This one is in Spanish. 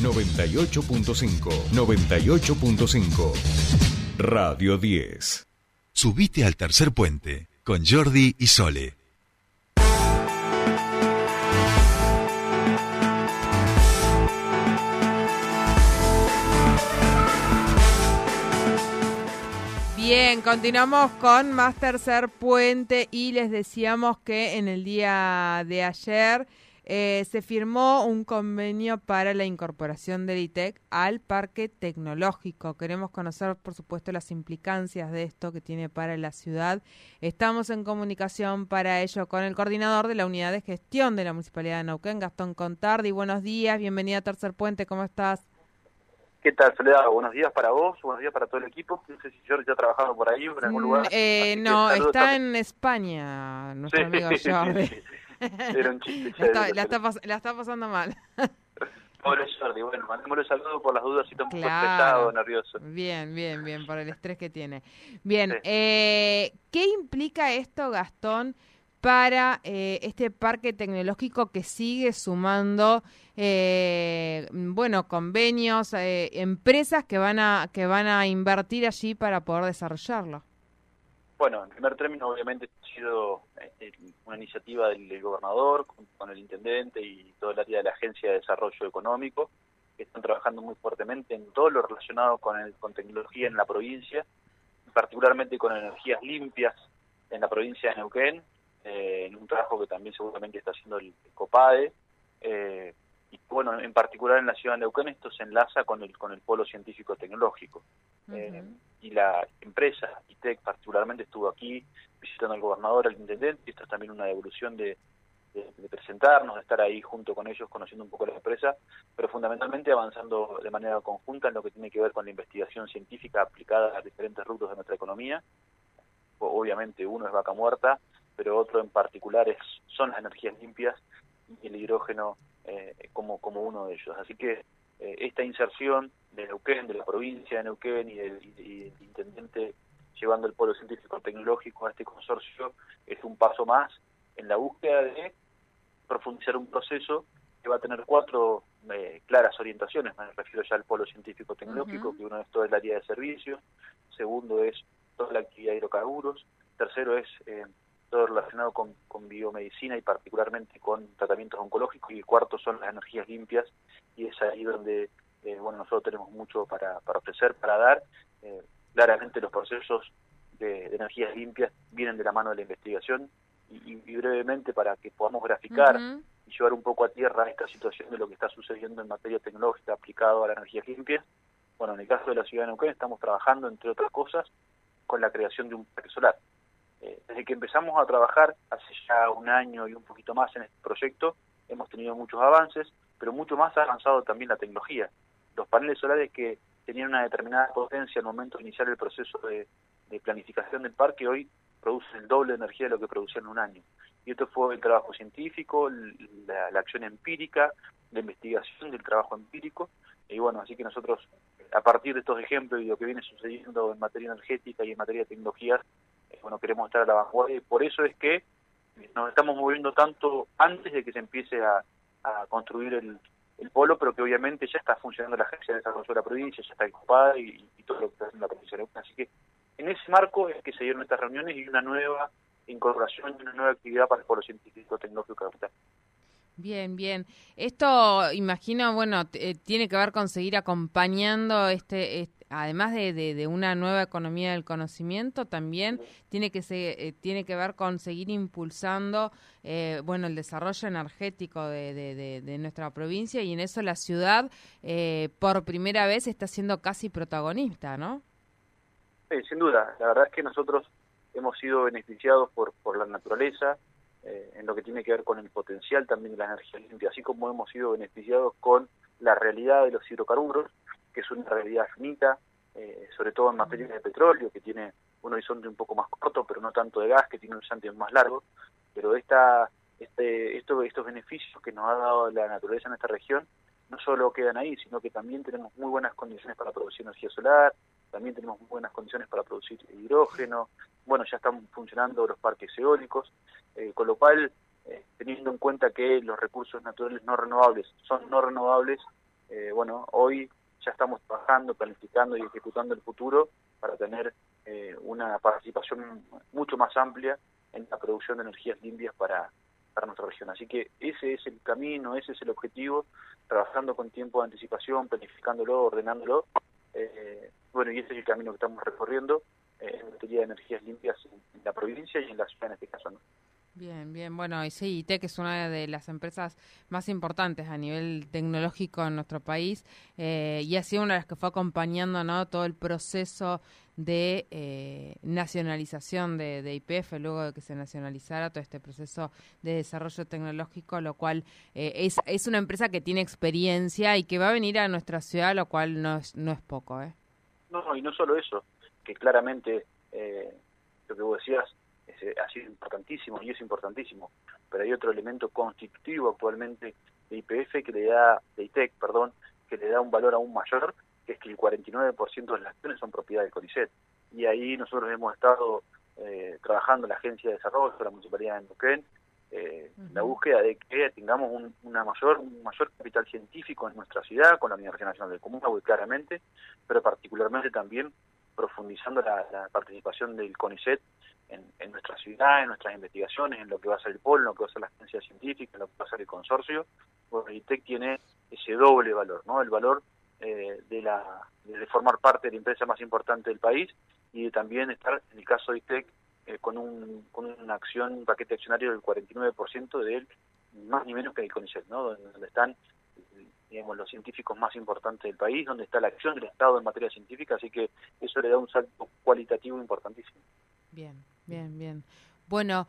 98.5. 98.5. Radio 10. Subite al tercer puente con Jordi y Sole. Bien, continuamos con más tercer puente y les decíamos que en el día de ayer eh, se firmó un convenio para la incorporación del ITEC al parque tecnológico. Queremos conocer, por supuesto, las implicancias de esto que tiene para la ciudad. Estamos en comunicación para ello con el coordinador de la unidad de gestión de la Municipalidad de Neuquén, Gastón Contardi. Buenos días, bienvenida a Tercer Puente, ¿cómo estás? ¿Qué tal, Soledad? Buenos días para vos, buenos días para todo el equipo. No sé si Jordi ya ha trabajado por ahí o en algún lugar. Mm, eh, no, está en España, nuestro amigo Jordi. Era un chiste. la, está, la, está pasando mal. Pobre Jordi, bueno, mandémosle saludo por las dudas si está un poco estresado, nervioso. Bien, bien, bien, por el estrés que tiene. Bien, eh, ¿qué implica esto, Gastón, para eh, este parque tecnológico que sigue sumando, eh, bueno, convenios, eh, empresas que van a que van a invertir allí para poder desarrollarlo? Bueno, en primer término, obviamente, ha sido eh, una iniciativa del, gobernador con, el intendente y todo el área de la Agencia de Desarrollo Económico, que están trabajando muy fuertemente en todo lo relacionado con, el, con tecnología en la provincia, particularmente con energías limpias en la provincia de Neuquén, eh, en un trabajo que también seguramente está haciendo el, COPADE. Eh, bueno, en particular en la ciudad de Neuquén esto se enlaza con el con el polo científico tecnológico. Eh, y la empresa ITEC particularmente estuvo aquí visitando al gobernador, al intendente, y esto es también una devolución de, de, presentarnos, de estar ahí junto con ellos conociendo un poco la empresa, pero fundamentalmente avanzando de manera conjunta en lo que tiene que ver con la investigación científica aplicada a diferentes rubros de nuestra economía. Obviamente uno es vaca muerta, pero otro en particular es, son las energías limpias y el hidrógeno eh, como, como uno de ellos. Así que eh, esta inserción de Neuquén, de la provincia de Neuquén y del, intendente llevando el polo científico tecnológico a este consorcio es un paso más en la búsqueda de profundizar un proceso que va a tener cuatro eh, claras orientaciones. Me refiero ya al polo científico tecnológico, que uno es todo el área de servicios, segundo es toda la actividad de hidrocarburos, tercero es eh, todo relacionado con, con, biomedicina y particularmente con tratamientos oncológicos, y el cuarto son las energías limpias, y es ahí donde eh, bueno nosotros tenemos mucho para, para ofrecer, para dar. Eh, claramente los procesos de, energías limpias vienen de la mano de la investigación, y, brevemente para que podamos graficar y llevar un poco a tierra esta situación de lo que está sucediendo en materia tecnológica aplicado a las energías limpias. Bueno, en el caso de la ciudad de Neuquén estamos trabajando, entre otras cosas, con la creación de un parque solar. Eh, desde que empezamos a trabajar hace ya un año y un poquito más en este proyecto, hemos tenido muchos avances, pero mucho más ha avanzado también la tecnología. Los paneles solares que tenían una determinada potencia al momento de iniciar el proceso de, planificación del parque, hoy producen el doble de energía de lo que producían en un año. Y esto fue el trabajo científico, la, la acción empírica, la investigación del trabajo empírico, y bueno, así que nosotros, a partir de estos ejemplos y lo que viene sucediendo en materia energética y en materia de tecnologías, bueno, queremos estar a la vanguardia y por eso es que nos estamos moviendo tanto antes de que se empiece a, construir el, polo, pero que obviamente ya está funcionando la Agencia de Desarrollo de la provincia, ya está ocupada y, todo lo que está haciendo la provincia de Así que en ese marco es que se dieron estas reuniones y una nueva incorporación y una nueva actividad para el polo científico tecnológico capital. Bien, bien. Esto, imagino, bueno, eh, tiene que ver con seguir acompañando este, además de, de, una nueva economía del conocimiento, también tiene que se, eh, tiene que ver con seguir impulsando, eh, bueno, el desarrollo energético de, de, nuestra provincia y en eso la ciudad, por primera vez, está siendo casi protagonista, ¿no? Sí, sin duda. La verdad es que nosotros hemos sido beneficiados por, por la naturaleza eh, en lo que tiene que ver con el potencial también de la energía limpia, así como hemos sido beneficiados con la realidad de los hidrocarburos, es una realidad finita, eh, sobre todo en materia de petróleo, que tiene un horizonte un poco más corto, pero no tanto de gas, que tiene un horizonte más largo, pero esta, este, esto, estos beneficios que nos ha dado la naturaleza en esta región no solo quedan ahí, sino que también tenemos muy buenas condiciones para producir energía solar, también tenemos muy buenas condiciones para producir hidrógeno, bueno, ya están funcionando los parques eólicos, eh, con lo cual, eh, teniendo en cuenta que los recursos naturales no renovables son no renovables, eh, bueno, hoy ya estamos trabajando, planificando y ejecutando el futuro para tener eh, una participación mucho más amplia en la producción de energías limpias para, para nuestra región. Así que ese es el camino, ese es el objetivo, trabajando con tiempo de anticipación, planificándolo, ordenándolo. Eh, bueno, y ese es el camino que estamos recorriendo en materia de energías limpias en, la provincia y en la ciudad en este caso. ¿no? Bien, bien. Bueno, y sí, ITEC es una de las empresas más importantes a nivel tecnológico en nuestro país eh, y ha sido una de las que fue acompañando ¿no? todo el proceso de eh, nacionalización de, IPF, luego de que se nacionalizara todo este proceso de desarrollo tecnológico, lo cual eh, es, es una empresa que tiene experiencia y que va a venir a nuestra ciudad, lo cual no es, no es poco. ¿eh? No, y no solo eso, que claramente lo que vos decías, ha sido importantísimo y es importantísimo, pero hay otro elemento constitutivo actualmente de IPF que le da, de ITEC, perdón, que le da un valor aún mayor, que es que el 49% de las acciones son propiedad del CONICET. Y ahí nosotros hemos estado eh, trabajando en la Agencia de Desarrollo, la Municipalidad de Neuquén, eh, la búsqueda de que tengamos un, una mayor, un mayor capital científico en nuestra ciudad, con la Universidad Nacional del Común, claramente, pero particularmente también profundizando la, participación del CONICET en, nuestra ciudad, en nuestras investigaciones, en lo que va a ser el POL, en lo que va a ser la agencia científica, en lo que va a ser el consorcio, bueno, ITEC tiene ese doble valor, ¿no? El valor eh, de, la, de formar parte de la empresa más importante del país y de también estar, en el caso de ITEC, eh, con, un, con una acción, un paquete accionario del 49% de él, más ni menos que el CONICET, ¿no? Donde, están digamos, los científicos más importantes del país, donde está la acción del Estado en materia científica, así que eso le da un salto cualitativo importantísimo. Bien, bien, bien. Bueno,